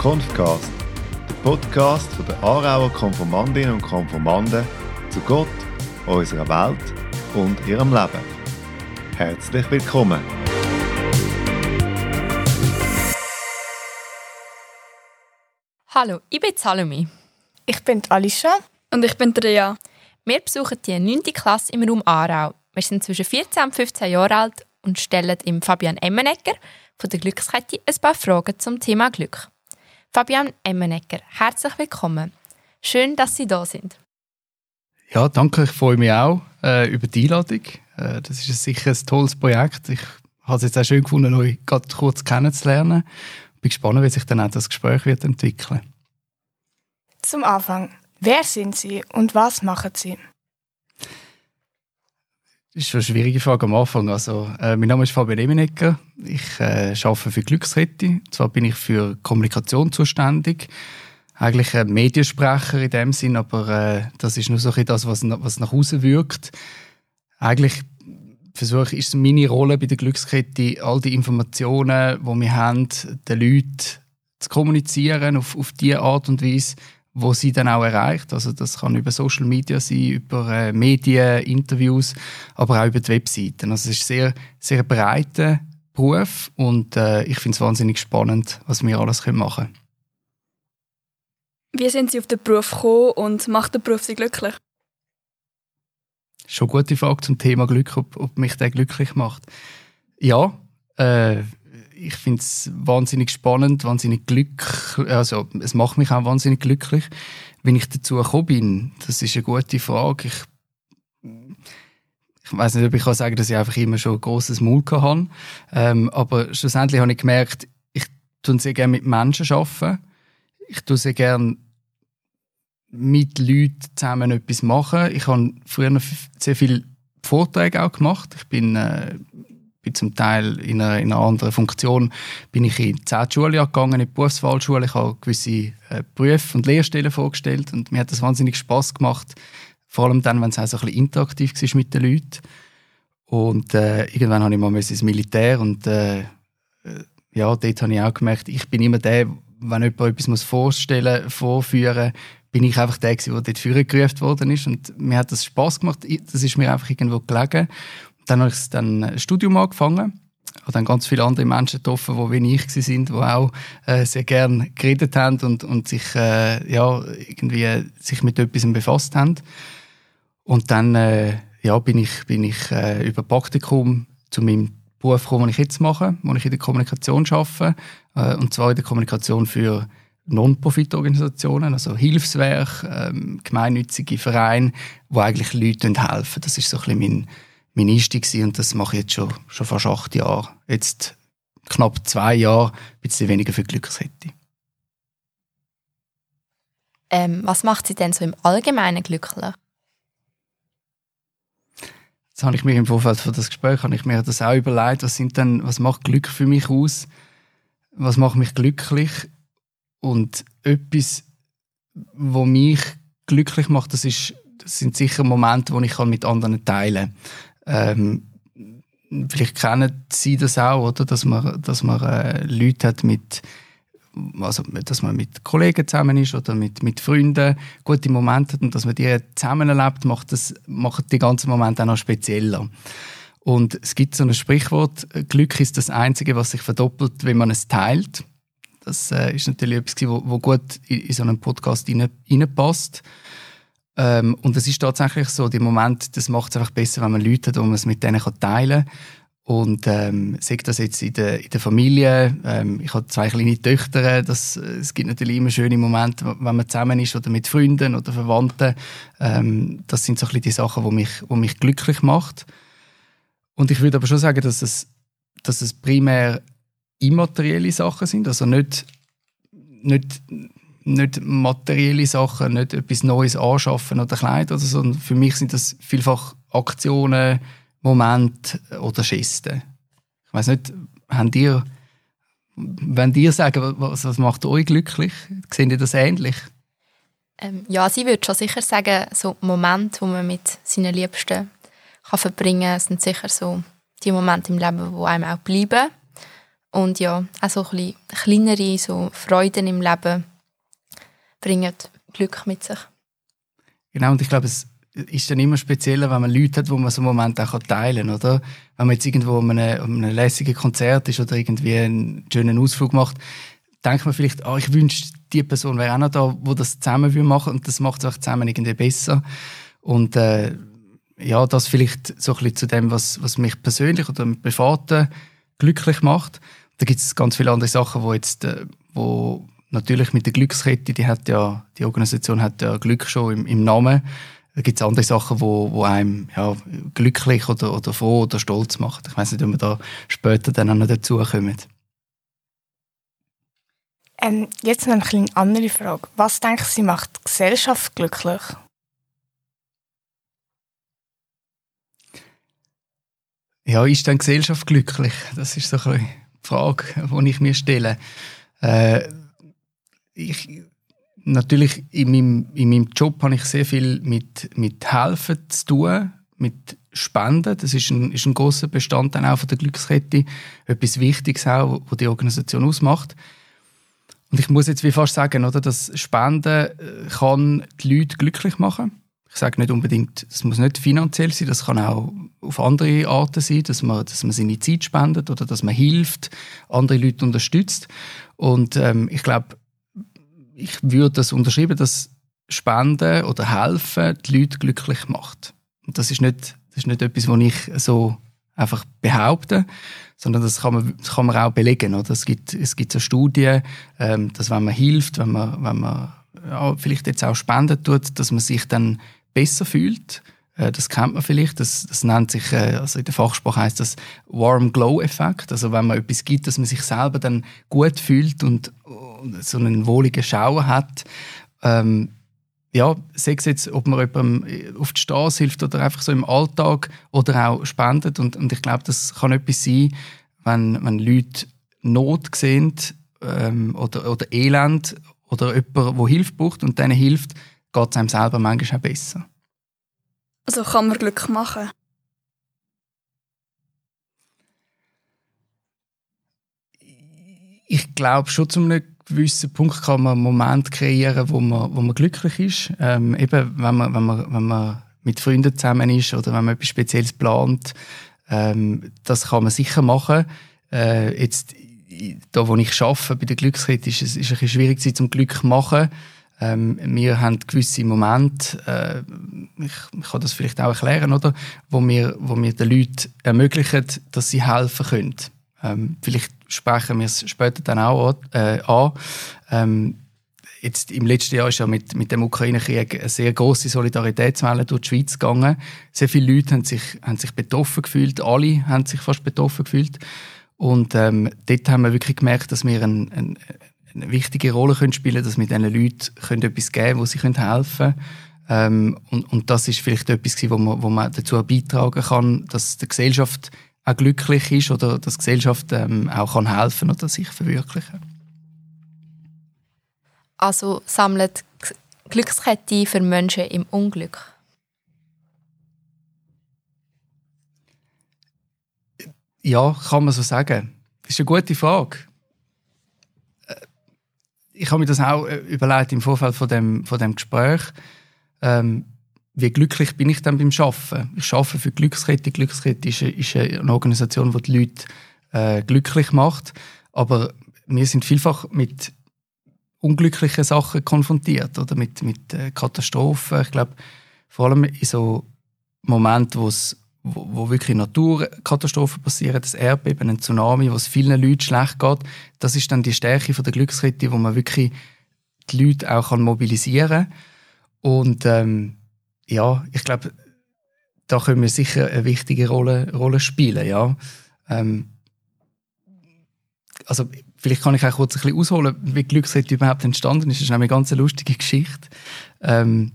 Konfcast, der Podcast der Aarauer Konformandinnen und Konformanden zu Gott, unserer Welt und ihrem Leben. Herzlich willkommen! Hallo, ich bin Salome. Ich bin Alicia. Und ich bin Rea. Wir besuchen die 9. Klasse im Raum Aarau. Wir sind zwischen 14 und 15 Jahre alt und stellen im Fabian Emmenegger von der Glückskette ein paar Fragen zum Thema Glück. Fabian Emmenegger, herzlich willkommen. Schön, dass Sie da sind. Ja, danke. Ich freue mich auch äh, über die Einladung. Äh, das ist sicher ein tolles Projekt. Ich habe es jetzt auch schön gefunden, euch gerade kurz kennenzulernen. Ich bin gespannt, wie sich dann auch das Gespräch wird entwickeln. Zum Anfang, wer sind Sie und was machen Sie? Das ist eine schwierige Frage am Anfang. Also, äh, mein Name ist Fabian Emenegger. Ich äh, arbeite für Glückskette. Zwar bin ich für Kommunikation zuständig. Eigentlich ein Mediensprecher in dem Sinn, aber äh, das ist nur so ein das, was, was nach außen wirkt. Eigentlich versuche ist meine Rolle bei der Glückskette, all die Informationen, die wir haben, den Leuten zu kommunizieren auf, auf die Art und Weise, wo sie dann auch erreicht. Also das kann über Social Media sein, über äh, Medien, Interviews, aber auch über die Webseiten. Also es ist sehr, sehr breiter Beruf und äh, ich finde es wahnsinnig spannend, was wir alles machen können. Wie sind Sie auf den Beruf gekommen und macht der Beruf Sie glücklich? Schon eine gute Frage zum Thema Glück, ob, ob mich der glücklich macht. Ja, äh, ich finde es wahnsinnig spannend, wahnsinnig glücklich. Also, es macht mich auch wahnsinnig glücklich. Wenn ich dazu gekommen bin, das ist eine gute Frage. Ich, ich weiß nicht, ob ich kann sagen, dass ich einfach immer schon ein grosses Maul hatte. Ähm, aber schlussendlich habe ich gemerkt, ich tue sehr gerne mit Menschen arbeiten. Ich tue sehr gerne mit Leuten zusammen etwas machen. Ich habe früher sehr viele Vorträge auch gemacht. Ich bin äh, bin zum Teil in einer, in einer anderen Funktion bin ich in die Schule gegangen, in die Berufswahlschule. Ich habe gewisse äh, Berufe und Lehrstellen vorgestellt und mir hat das wahnsinnig Spaß gemacht. Vor allem dann, wenn es auch so ein bisschen interaktiv war mit den Leuten. Und äh, irgendwann habe ich mal ins Militär und äh, ja, dort habe ich auch gemerkt, ich bin immer der, wenn jemand etwas vorstellen muss, vorführen bin ich einfach der, der dort führen gerufen worden ist. Und mir hat das Spaß gemacht. Das ist mir einfach irgendwo gelegen. Dann habe ich dann ein Studium angefangen. habe dann ganz viele andere Menschen getroffen, die wie ich waren, die auch äh, sehr gerne geredet haben und, und sich, äh, ja, irgendwie sich mit etwas befasst haben. Und dann äh, ja, bin ich, bin ich äh, über Praktikum zu meinem Beruf gekommen, den ich jetzt mache, wo ich in der Kommunikation arbeite. Äh, und zwar in der Kommunikation für Non-Profit-Organisationen, also Hilfswerk, ähm, gemeinnützige Vereine, die eigentlich Leuten helfen. Das ist so ein bisschen mein mein Einstieg gewesen, und das mache ich jetzt schon, schon fast acht Jahre. Jetzt knapp zwei Jahre, ein bisschen weniger für Glückskette. Ähm, was macht Sie denn so im Allgemeinen glücklich? Jetzt habe ich mir im Vorfeld von das Gespräch habe ich mir das auch überlegt, was sind denn, was macht Glück für mich aus? Was macht mich glücklich? Und etwas, was mich glücklich macht, das ist, das sind sicher Momente, die ich mit anderen teilen kann. Ähm, vielleicht kennen Sie das auch, oder? Dass man, dass man äh, Leute hat mit, also, dass man mit Kollegen zusammen ist oder mit, mit Freunden gute Momente hat und dass man die zusammen erlebt, macht das, macht die ganzen Momente auch noch spezieller. Und es gibt so ein Sprichwort, Glück ist das Einzige, was sich verdoppelt, wenn man es teilt. Das äh, ist natürlich etwas, wo gut in, in so einen Podcast reinpasst. Rein ähm, und es ist tatsächlich so, der Moment, das macht es einfach besser, wenn man Leute hat, wo man es mit denen teilen kann. Und ähm, sagt das jetzt in der, in der Familie. Ähm, ich habe zwei kleine Töchter. Das, es gibt natürlich immer schöne Momente, wenn man zusammen ist oder mit Freunden oder Verwandten. Ähm, das sind so ein bisschen die Sachen, die mich, die mich glücklich macht. Und ich würde aber schon sagen, dass es, dass es primär immaterielle Sachen sind. Also nicht, nicht nicht materielle Sachen, nicht etwas Neues anschaffen oder Kleider, sondern für mich sind das vielfach Aktionen, Momente oder Gesten. Ich weiß nicht, habt ihr, wenn ihr sagen, was, was macht euch glücklich, sehen ihr das ähnlich? Ähm, ja, sie würde schon sicher sagen, so Momente, wo man mit seinen Liebsten kann verbringen kann, sind sicher so die Momente im Leben, die einem auch bleiben. Und ja, auch so ein bisschen kleinere so Freuden im Leben bringen Glück mit sich. Genau, und ich glaube, es ist dann immer spezieller, wenn man Leute hat, wo man so einen Moment auch teilen kann, oder? Wenn man jetzt irgendwo an einem, an einem lässigen Konzert ist oder irgendwie einen schönen Ausflug macht, denkt man vielleicht, ah, ich wünsche, die Person wäre auch noch da, wo das zusammen machen und das macht es auch zusammen irgendwie besser. Und äh, ja, das vielleicht so ein bisschen zu dem, was, was mich persönlich oder mit Privaten glücklich macht. Da gibt es ganz viele andere Sachen, wo jetzt, äh, wo natürlich mit der Glückskette, die hat ja, die Organisation hat ja Glück schon im, im Namen. Da gibt es andere Sachen, wo, wo einem ja, glücklich oder, oder froh oder stolz macht. Ich weiß nicht, ob wir da später dann auch noch dazukommen. Ähm, jetzt noch eine andere Frage. Was denken Sie macht die Gesellschaft glücklich? Ja, ist dann Gesellschaft glücklich? Das ist so eine Frage, die ich mir stelle. Äh, ich, natürlich in meinem, in meinem Job habe ich sehr viel mit, mit Helfen zu tun, mit Spenden. Das ist ein, ist ein großer Bestandteil auch von der Glückskette. Etwas Wichtiges auch, was die Organisation ausmacht. Und ich muss jetzt wie fast sagen, oder, dass Spenden äh, kann die Leute glücklich machen. Ich sage nicht unbedingt, es muss nicht finanziell sein, das kann auch auf andere Arten sein, dass man, dass man seine Zeit spendet oder dass man hilft, andere Leute unterstützt. Und ähm, ich glaube, ich würde das unterschreiben, dass Spenden oder Helfen die Leute glücklich macht. Und das ist nicht, das ist nicht etwas, was ich so einfach behaupte, sondern das kann man, das kann man auch belegen. Oder? Es, gibt, es gibt so Studien, ähm, dass wenn man hilft, wenn man, wenn man ja, vielleicht jetzt auch Spenden tut, dass man sich dann besser fühlt. Äh, das kennt man vielleicht. Das, das nennt sich, äh, also in der Fachsprache heißt das Warm Glow Effekt. Also wenn man etwas gibt, dass man sich selber dann gut fühlt und so einen wohligen Schauer hat. Ähm, ja, sei es jetzt, ob man jemandem auf die Straße hilft oder einfach so im Alltag oder auch spendet. Und, und ich glaube, das kann etwas sein, wenn, wenn Leute Not sehen ähm, oder, oder Elend oder jemand, der Hilfe braucht und denen hilft, geht es einem selber manchmal auch besser. Also kann man Glück machen? Ich glaube schon zu einem gewissen Punkt kann man einen Moment kreieren, wo man, wo man glücklich ist. Ähm, eben, wenn man, wenn, man, wenn man mit Freunden zusammen ist oder wenn man etwas Spezielles plant. Ähm, das kann man sicher machen. Äh, jetzt, da wo ich arbeite, bei der Glückskette, ist es ist ein bisschen schwierig, sie zum Glück zu machen. Ähm, wir haben gewisse Momente, äh, ich, ich kann das vielleicht auch erklären, oder, wo wir, wo wir den Leuten ermöglichen, dass sie helfen können. Ähm, vielleicht sprechen wir es später dann auch äh, an. Ähm, jetzt im letzten Jahr ist ja mit, mit dem Ukraine-Krieg eine sehr große Solidaritätswelle durch die Schweiz gegangen. Sehr viele Leute haben sich, haben sich betroffen gefühlt, alle haben sich fast betroffen gefühlt. Und ähm, dort haben wir wirklich gemerkt, dass wir ein, ein, eine wichtige Rolle können spielen dass wir diesen Leuten können etwas geben können, wo sie können helfen können. Ähm, und, und das ist vielleicht etwas, wo man, wo man dazu beitragen kann, dass die Gesellschaft auch glücklich ist oder dass die Gesellschaft ähm, auch kann helfen oder sich verwirklichen Also sammelt Glückskette für Menschen im Unglück? Ja, kann man so sagen. Das ist eine gute Frage. Äh, ich habe mir das auch äh, überlegt im Vorfeld von dem, von dem Gespräch. Ähm, wie glücklich bin ich dann beim Arbeiten? Ich arbeite für Glückskette. Glückskette ist, ist eine Organisation, die die Leute äh, glücklich macht. Aber wir sind vielfach mit unglücklichen Sachen konfrontiert oder mit, mit äh, Katastrophen. Ich glaube, vor allem in so Momenten, wo, wo wirklich Naturkatastrophen passieren, das Erdbeben, ein Tsunami, wo es vielen Leuten schlecht geht, das ist dann die Stärke von der Glückskette, wo man wirklich die Leute auch mobilisieren kann. Und ähm, ja, ich glaube, da können wir sicher eine wichtige Rolle, Rolle spielen, ja. Ähm, also vielleicht kann ich auch kurz ein bisschen ausholen, wie Glücksrede überhaupt entstanden ist. Das ist nämlich eine ganz lustige Geschichte. Ähm,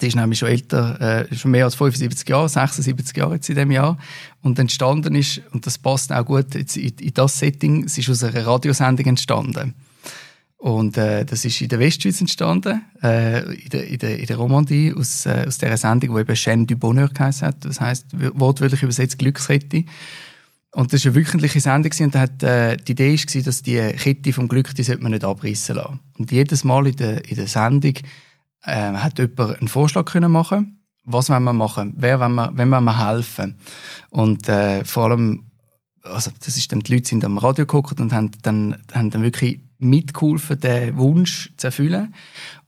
die ist nämlich schon älter, äh, schon mehr als 75 Jahre, 76 Jahre jetzt in dem Jahr. Und entstanden ist, und das passt auch gut jetzt in, in das Setting, es ist aus einer Radiosendung entstanden. Und äh, das ist in der Westschweiz entstanden, äh, in, der, in, der, in der Romandie, aus, äh, aus dieser Sendung, die eben Chaîne du Bonheur geheißen hat. Das heisst, wortwörtlich übersetzt Glücksrette. Und das war eine wöchentliche Sendung und da hat, äh, die Idee war, dass die Kette vom Glück, die sollte man nicht abreißen lassen. Und jedes Mal in der, in der Sendung äh, hat jemand einen Vorschlag können machen was wollen wir machen, wer wollen wir, wem wollen wir helfen. Und äh, vor allem, also das ist dann, die Leute sind am Radio geguckt und haben dann, haben dann wirklich mitgeholfen, den Wunsch zu erfüllen.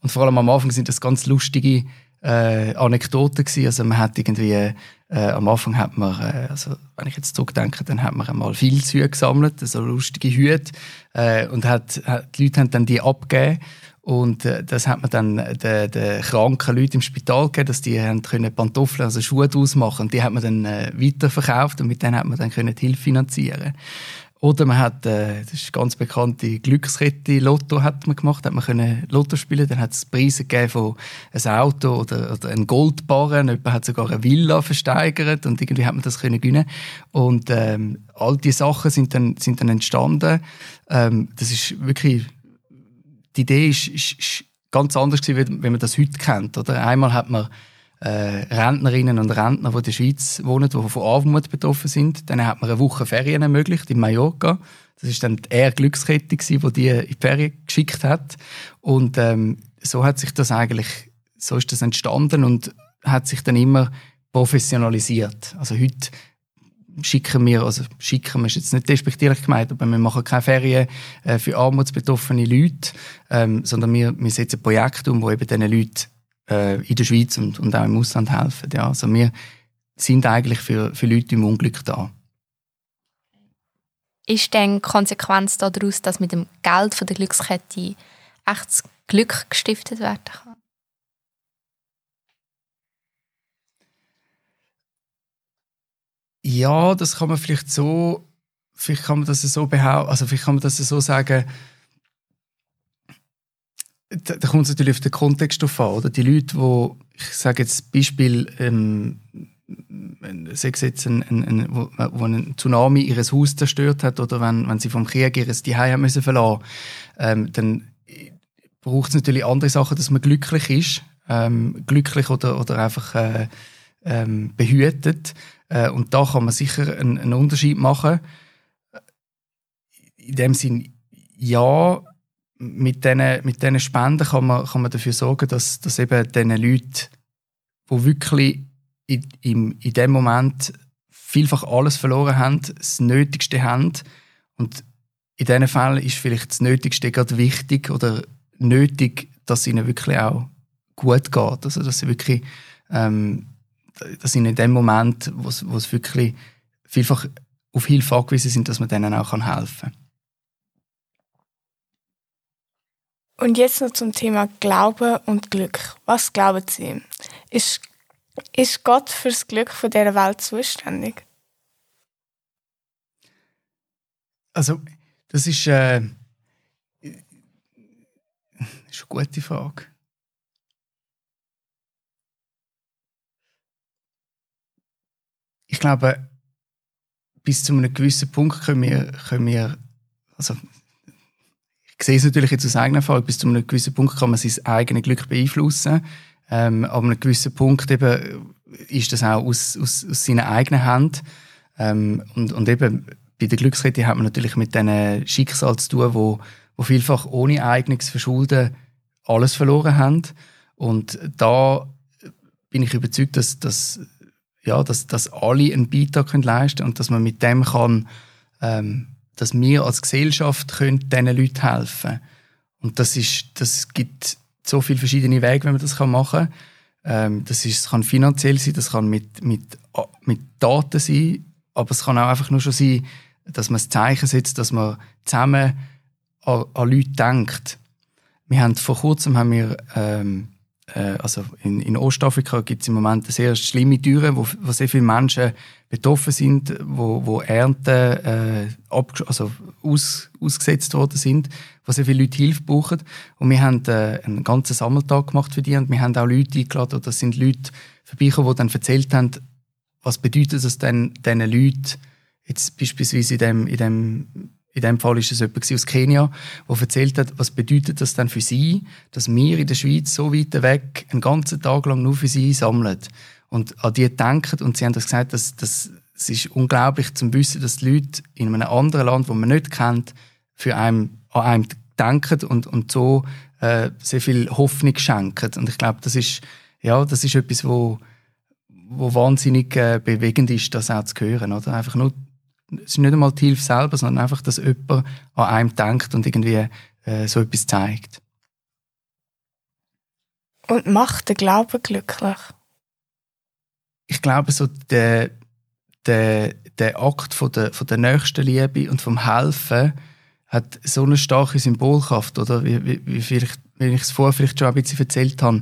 Und vor allem am Anfang sind das ganz lustige äh, Anekdoten gewesen. Also man hat irgendwie, äh, am Anfang hat man, äh, also wenn ich jetzt zurückdenke, dann hat man einmal viel Züge gesammelt, so lustige Hüte, äh, und hat, hat, die Leute haben dann die abgegeben. Und äh, das hat man dann den, den kranken Leuten im Spital gegeben, dass die haben können Pantoffeln, also Schuhe daraus machen. Und die hat man dann äh, weiterverkauft und mit denen hat man dann können die Hilfe finanzieren. Oder man hat, äh, das ist ganz bekannte Glückskette, Lotto hat man gemacht, hat man können Lotto spielen, dann hat es Preise gegeben von ein Auto oder, oder ein Goldbarren, jemand hat sogar eine Villa versteigert und irgendwie hat man das können gewinnen. Und ähm, all diese Sachen sind dann, sind dann entstanden. Ähm, das ist wirklich, die Idee ist, ist, ist ganz anders gewesen, wie man das heute kennt. Oder? Einmal hat man äh, Rentnerinnen und Rentner, die in der Schweiz wohnen, die von Armut betroffen sind. Dann hat man eine Woche Ferien ermöglicht in Mallorca. Das ist dann eher Glückskette, gewesen, die die in die Ferien geschickt hat. Und ähm, so hat sich das eigentlich, so ist das entstanden und hat sich dann immer professionalisiert. Also heute schicken wir, also schicken wir ist jetzt nicht despektierlich gemeint, aber wir machen keine Ferien äh, für armutsbetroffene Leute, ähm, sondern wir, wir setzen Projekte um, wo eben diesen Leuten äh, in der Schweiz und, und auch im Ausland helfen. Ja, also wir sind eigentlich für, für Leute im Unglück da. Ist denn die Konsequenz daraus, dass mit dem Geld von der Glückskette echtes Glück gestiftet werden kann? Ja, das kann man vielleicht so, vielleicht kann man das so behaupten, also vielleicht kann man das so sagen, da, da kommt es natürlich auf den Kontext drauf an. Oder? Die Leute, die, ich sage jetzt Beispiel, ähm, sei es jetzt ein, ein, ein, wo, wo ein Tsunami ihr Haus zerstört hat oder wenn, wenn sie vom Krieg ihr Zuhause müssen verlassen, ähm, dann braucht es natürlich andere Sachen, dass man glücklich ist, ähm, glücklich oder, oder einfach äh, ähm, behütet. Äh, und da kann man sicher einen, einen Unterschied machen. In dem Sinn, ja, mit diesen mit diesen Spenden kann man, kann man dafür sorgen, dass, dass eben diesen Leuten, die wirklich in, in, in dem Moment vielfach alles verloren haben, das Nötigste haben. Und in diesen Fällen ist vielleicht das Nötigste gerade wichtig oder nötig, dass es ihnen wirklich auch gut geht. Also, dass sie wirklich, ähm, dass ihnen in dem Moment, wo es wirklich vielfach auf Hilfe angewiesen sind, dass man denen auch helfen kann. Und jetzt noch zum Thema Glaube und Glück. Was glauben Sie? Ist, ist Gott fürs Glück von dieser Welt zuständig? Also, das ist, äh, ist eine gute Frage. Ich glaube, bis zu einem gewissen Punkt können wir, können wir also ich sehe es natürlich jetzt aus eigener Erfahrung, bis zu einem gewissen Punkt kann man sein eigenes Glück beeinflussen. Ähm, aber an einem gewissen Punkt eben ist das auch aus, aus, aus seiner eigenen Hand. Ähm, und, und eben bei der Glückskette hat man natürlich mit diesen Schicksal zu tun, wo, wo vielfach ohne eigenes Verschulden alles verloren haben. Und da bin ich überzeugt, dass, dass, ja, dass, dass alle einen Beitrag leisten können und dass man mit dem kann ähm, dass wir als Gesellschaft können diesen Leuten helfen können. Und das, ist, das gibt so viele verschiedene Wege, wenn man das machen kann. Ähm, das, ist, das kann finanziell sein, das kann mit, mit, mit Daten sein, aber es kann auch einfach nur schon sein, dass man das Zeichen setzt, dass man zusammen an, an Leute denkt. Wir haben vor kurzem haben wir ähm, äh, also in, in Ostafrika gibt es im Moment eine sehr schlimme Türe, wo, wo sehr viele Menschen betroffen sind, wo, wo Ernten äh, also aus, ausgesetzt worden sind, wo sehr viele Leute Hilfe brauchen. Und wir haben äh, einen ganzen Sammeltag gemacht für die und wir haben auch Leute eingeladen, das sind Leute vorbeigekommen, die dann erzählt haben, was bedeutet das denn diesen Leuten, jetzt beispielsweise in dem, in dem in dem Fall ist es jemand aus Kenia, der erzählt hat, was bedeutet das denn für sie, dass wir in der Schweiz so weit weg einen ganzen Tag lang nur für sie sammeln und an die denken und sie haben das gesagt, dass, dass es ist unglaublich zu wissen, dass die Leute in einem anderen Land, wo man nicht kennt, für einen, an einem denken und, und so äh, sehr viel Hoffnung schenken. Und ich glaube, das ist, ja, das ist etwas, wo, wo wahnsinnig äh, bewegend ist, das auch zu hören. Oder? Einfach nur, es ist nicht einmal die Hilfe selber, sondern einfach, dass jemand an einem denkt und irgendwie äh, so etwas zeigt. Und macht den Glauben glücklich? Ich glaube, so der, der, der Akt von der, von der Nächstenliebe und vom Helfen hat so eine starke Symbolkraft, oder? Wie, wie, wie, vielleicht, wie ich es vorher vielleicht schon ein bisschen erzählt habe,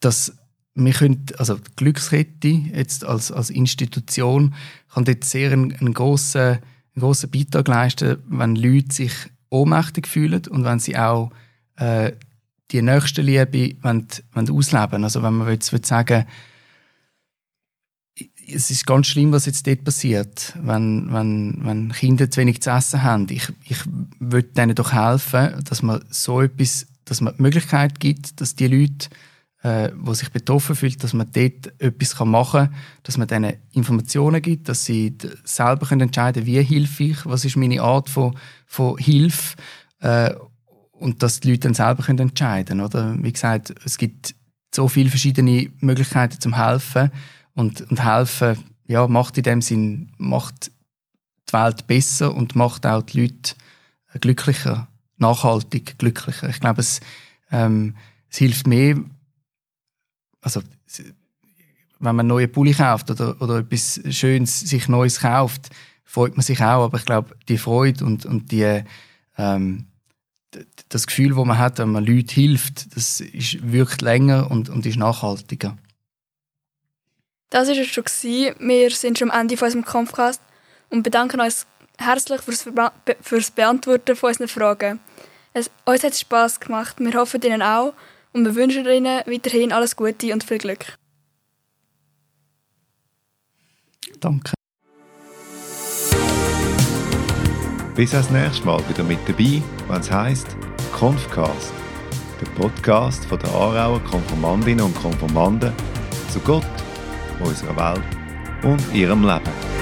dass wir können, also die Glückskette jetzt als, als Institution kann dort sehr einen, einen grossen, einen grossen Beitrag leisten, wenn Leute sich ohnmächtig fühlen und wenn sie auch äh, die nächste Liebe wollen, wollen ausleben Also wenn man jetzt will sagen es ist ganz schlimm, was jetzt dort passiert, wenn, wenn, wenn Kinder zu wenig zu essen haben. Ich, ich würde denen doch helfen, dass man so etwas, dass man die Möglichkeit gibt, dass die Leute äh, wo sich betroffen fühlt, dass man dort etwas machen kann, dass man denen Informationen gibt, dass sie selber können entscheiden wie hilfe ich, was ist meine Art von, von Hilfe äh, und dass die Leute dann selber können entscheiden oder Wie gesagt, es gibt so viele verschiedene Möglichkeiten zum Helfen und, und helfen ja, macht in dem Sinn macht die Welt besser und macht auch die Leute glücklicher, nachhaltig glücklicher. Ich glaube, es, ähm, es hilft mehr, also wenn man neue Pulli kauft oder, oder etwas Schönes sich Neues kauft, freut man sich auch. Aber ich glaube, die Freude und, und die, ähm, das Gefühl, das man hat, wenn man Leuten hilft, das ist, wirkt länger und, und ist nachhaltiger. Das war es schon. Wir sind schon am Ende von unserem Kampfcast und bedanken uns herzlich fürs, fürs Beantworten von unseren Fragen. Es, uns hat es Spass gemacht. Wir hoffen Ihnen auch und wir wünschen Ihnen weiterhin alles Gute und viel Glück. Danke. Bis das nächste Mal wieder mit dabei, wenn es heisst Konfcast, der Podcast von der Aarauer Konformandinnen und Konformanden zu Gott, unserer Welt und ihrem Leben.